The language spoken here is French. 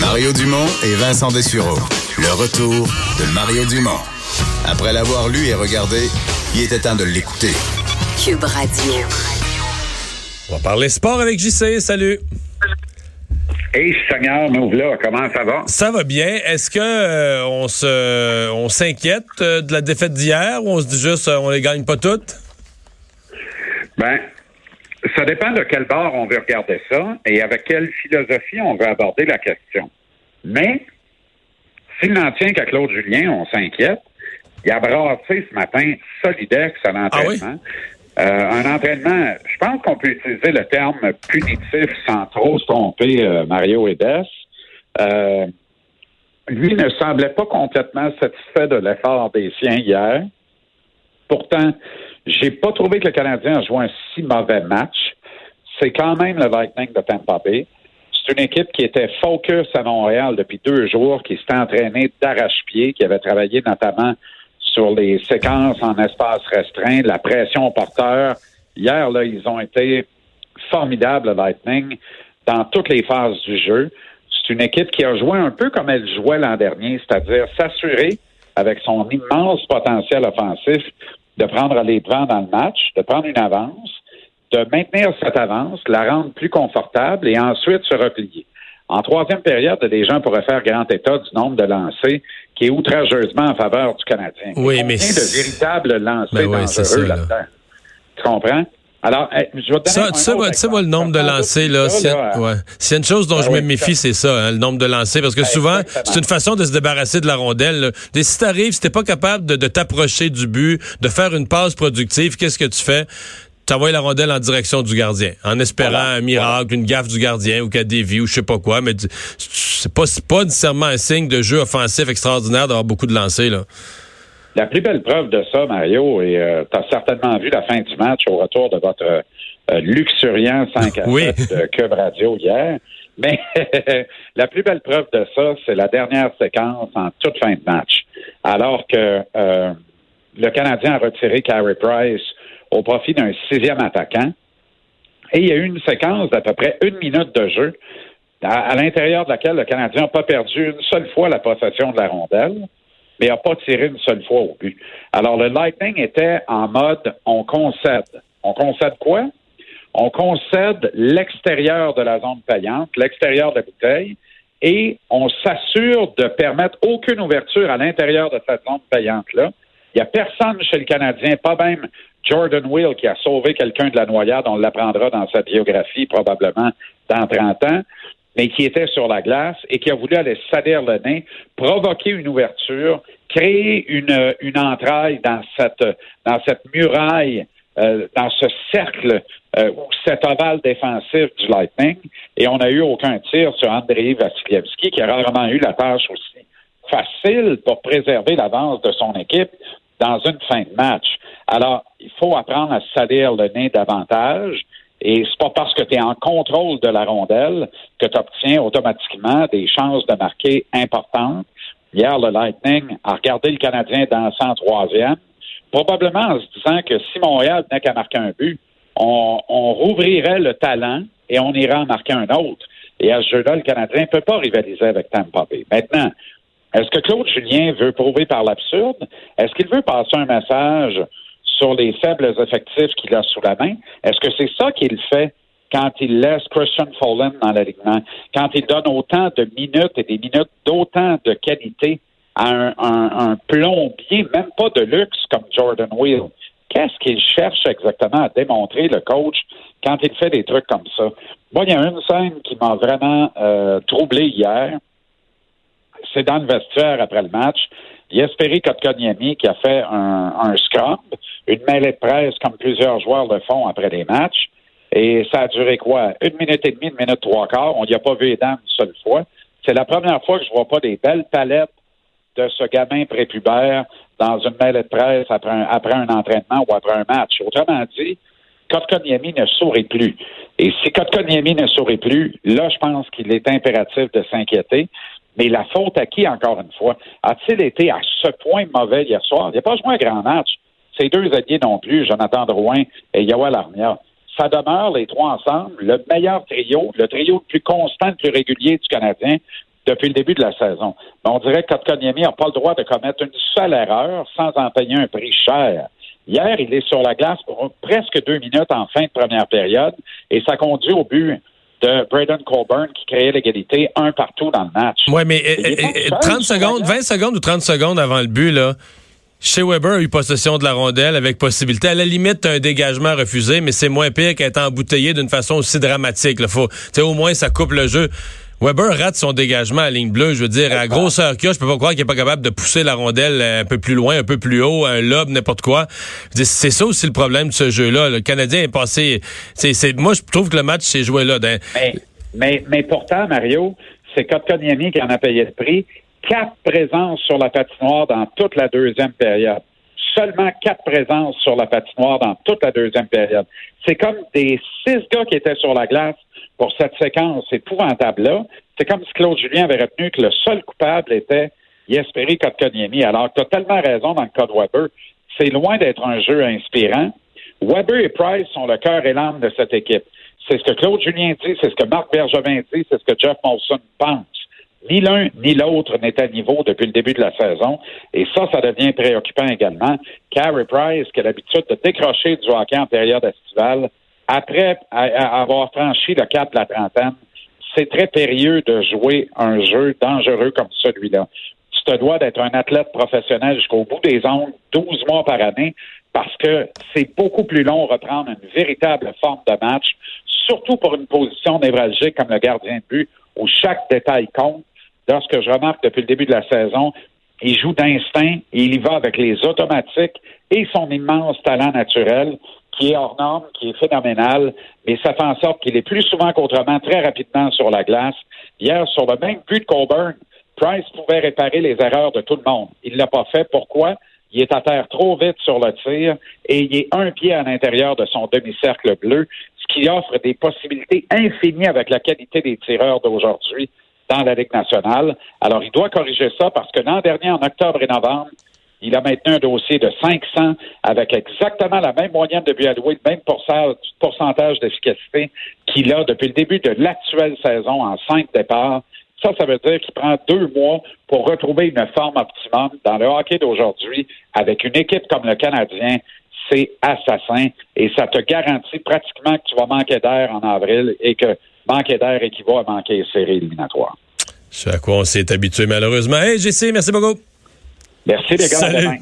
Mario Dumont et Vincent Dessureau. Le retour de Mario Dumont. Après l'avoir lu et regardé, il était temps de l'écouter. Cube Radio. On va parler sport avec JC. Salut. Hey Seigneur, nous là, comment ça va? Ça va bien. Est-ce que euh, on se on s'inquiète euh, de la défaite d'hier ou on se dit juste euh, on les gagne pas toutes? Ben, ça dépend de quel bord on veut regarder ça et avec quelle philosophie on veut aborder la question. Mais s'il n'en tient qu'à Claude Julien, on s'inquiète. Il a brassé ce matin Solidex à l'entraînement. Euh, un entraînement, je pense qu'on peut utiliser le terme punitif sans trop se tromper, euh, Mario Edes. Euh, lui ne semblait pas complètement satisfait de l'effort des siens hier. Pourtant, j'ai pas trouvé que le Canadien a joué un si mauvais match. C'est quand même le Lightning de Tampa Bay. C'est une équipe qui était focus à Montréal depuis deux jours, qui s'était entraînée d'arrache-pied, qui avait travaillé notamment sur les séquences en espace restreint, la pression porteur. Hier, là, ils ont été formidables, le Lightning, dans toutes les phases du jeu. C'est une équipe qui a joué un peu comme elle jouait l'an dernier, c'est-à-dire s'assurer, avec son immense potentiel offensif, de prendre les devants dans le match, de prendre une avance, de maintenir cette avance, la rendre plus confortable et ensuite se replier. En troisième période, les gens pourraient faire grand état du nombre de lancers qui est outrageusement en faveur du Canadien. Oui, mais de véritables lancers ben ouais, dangereux là-dedans? Tu comprends? Alors, je vais te ça, donner tu sais, moi, tu sais, moi, le nombre de lancers, là, s'il y, a- ouais. S'il y a une chose dont Ah je me méfie, c'est ça, hein, le nombre de lancers, parce que souvent, c'est une façon de se débarrasser de la rondelle. là. Et si t'arrives, si t'es pas capable de, de t'approcher du but, de faire une passe productive, qu'est-ce que tu fais? T'envoies la rondelle en direction du gardien, en espérant Voilà. un miracle, une gaffe du gardien ou qu'elle dévie ou je sais pas quoi, mais c'est pas, c'est pas nécessairement un signe de jeu offensif extraordinaire d'avoir beaucoup de lancers, là. La plus belle preuve de ça, Mario, et tu as certainement vu la fin du match au retour de votre euh, luxuriant 5 à 7 Oui. de Cube Radio hier. Mais la plus belle preuve de ça, c'est la dernière séquence en toute fin de match. Alors que euh, le Canadien a retiré Carey Price au profit d'un sixième attaquant. Et il y a eu une séquence d'à peu près une minute de jeu à, à l'intérieur de laquelle le Canadien n'a pas perdu une seule fois la possession de la rondelle, mais n'a pas tiré une seule fois au but. Alors le Lightning était en mode on concède. On concède quoi? On concède l'extérieur de la zone payante, l'extérieur de la bouteille, et on s'assure de permettre aucune ouverture à l'intérieur de cette zone payante-là. Il n'y a personne chez le Canadien, pas même Jordan Will qui a sauvé quelqu'un de la noyade, on l'apprendra dans sa biographie probablement dans 30 ans, mais qui était sur la glace et qui a voulu aller salir le nez, provoquer une ouverture, créer une, une entraille dans cette, dans cette muraille, euh, dans ce cercle euh, ou cet ovale défensif du Lightning, et on n'a eu aucun tir sur Andrei Vassilievski, qui a rarement eu la tâche aussi facile pour préserver l'avance de son équipe dans une fin de match. Alors, il faut apprendre à salir le nez davantage. Et c'est pas parce que tu es en contrôle de la rondelle que tu obtiens automatiquement des chances de marquer importantes. Hier, le Lightning a regardé le Canadien dans le 103e, probablement en se disant que si Montréal tenait qu'à marquer un but, on, on rouvrirait le talent et on irait en marquer un autre. Et à ce jeu-là, le Canadien ne peut pas rivaliser avec Tampa Bay. Maintenant, est-ce que Claude Julien veut prouver par l'absurde? Est-ce qu'il veut passer un message sur les faibles effectifs qu'il a sous la main? Est-ce que c'est ça qu'il fait quand il laisse Christian Follen dans l'alignement? Quand il donne autant de minutes et des minutes d'autant de qualité à un, plombier, même pas de luxe comme Jordan Will? Qu'est-ce qu'il cherche exactement à démontrer, le coach, quand il fait des trucs comme ça? Moi, il y a une scène qui m'a vraiment euh, troublé hier c'est dans le vestiaire après le match. Jesperi Kotkaniemi qui a fait un, un scrum, une mêlée de presse comme plusieurs joueurs le font après les matchs. Et ça a duré quoi? Une minute et demie, une minute trois quarts. On n'y a pas vu les dames une seule fois. C'est la première fois que je vois pas des belles palettes de ce gamin prépubère dans une mêlée de presse après un, après un entraînement ou après un match. Autrement dit, Kotkaniemi ne sourit plus. Et si Kotkaniemi ne sourit plus, là, je pense qu'il est impératif de s'inquiéter. Mais la faute à qui, encore une fois? A-t-il été à ce point mauvais hier soir? Il n'a pas joué un grand match. Ces deux alliés non plus, Jonathan Drouin et Yoel Armia. ça demeure les trois ensemble le meilleur trio, le trio le plus constant, le plus régulier du Canadien depuis le début de la saison. Mais on dirait que Kotkaniemi n'a pas le droit de commettre une seule erreur sans en payer un prix cher. Hier, il est sur la glace pour presque deux minutes en fin de première période et ça conduit au but de Braden Colburn qui créait l'égalité un partout dans le match. Oui, mais 30 secondes, 20 secondes ou 30 secondes avant le but, là, chez Weber a eu possession de la rondelle avec possibilité. À la limite, un dégagement refusé, mais c'est moins pire qu'être embouteillé d'une façon aussi dramatique. Là. Faut, au moins, ça coupe le jeu. Weber rate son dégagement à ligne bleue. Je veux dire, à grosseur qu'il a, je peux pas croire qu'il est pas capable de pousser la rondelle un peu plus loin, un peu plus haut, un lobe, n'importe quoi. C'est ça aussi le problème de ce jeu-là. Le Canadien est passé. C'est, moi, je trouve que le match s'est joué là. Mais, mais, mais pourtant, Mario, c'est Kotkaniemi qui en a payé le prix. Quatre présences sur la patinoire dans toute la deuxième période seulement quatre présences sur la patinoire dans toute la deuxième période. C'est comme des six gars qui étaient sur la glace pour cette séquence épouvantable-là. C'est comme si Claude Julien avait retenu que le seul coupable était Yesperi Kotkaniemi. Alors, tu as tellement raison dans le cas de Weber. C'est loin d'être un jeu inspirant. Weber et Price sont le cœur et l'âme de cette équipe. C'est ce que Claude Julien dit, c'est ce que Marc Bergevin dit, c'est ce que Jeff Molson pense. Ni l'un ni l'autre n'est à niveau depuis le début de la saison. Et ça, ça devient préoccupant également. Carey Price, qui a l'habitude de décrocher du hockey en période estivale, après avoir franchi le cap de la trentaine, c'est très périlleux de jouer un jeu dangereux comme celui-là. Tu te dois d'être un athlète professionnel jusqu'au bout des ongles, 12 mois par année, parce que c'est beaucoup plus long reprendre une véritable forme de match, surtout pour une position névralgique comme le gardien de but, où chaque détail compte. Lorsque je remarque depuis le début de la saison, il joue d'instinct et il y va avec les automatiques et son immense talent naturel qui est hors norme, qui est phénoménal, mais ça fait en sorte qu'il est plus souvent qu'autrement très rapidement sur la glace. Hier, sur le même but de Colburn, Price pouvait réparer les erreurs de tout le monde. Il ne l'a pas fait. Pourquoi? Il est à terre trop vite sur le tir et il est un pied à l'intérieur de son demi-cercle bleu, ce qui offre des possibilités infinies avec la qualité des tireurs d'aujourd'hui dans la Ligue nationale. Alors, il doit corriger ça parce que l'an dernier, en octobre et novembre, il a maintenu un dossier de 500 avec exactement la même moyenne de buts alloués, le même pourcentage d'efficacité qu'il a depuis le début de l'actuelle saison en cinq départs. Ça, ça veut dire qu'il prend deux mois pour retrouver une forme optimum dans le hockey d'aujourd'hui avec une équipe comme le Canadien. C'est assassin et ça te garantit pratiquement que tu vas manquer d'air en avril et que manquer d'air équivaut à manquer les séries éliminatoires. Ce à quoi on s'est habitué malheureusement. Hey, JC, merci beaucoup. Merci les gars.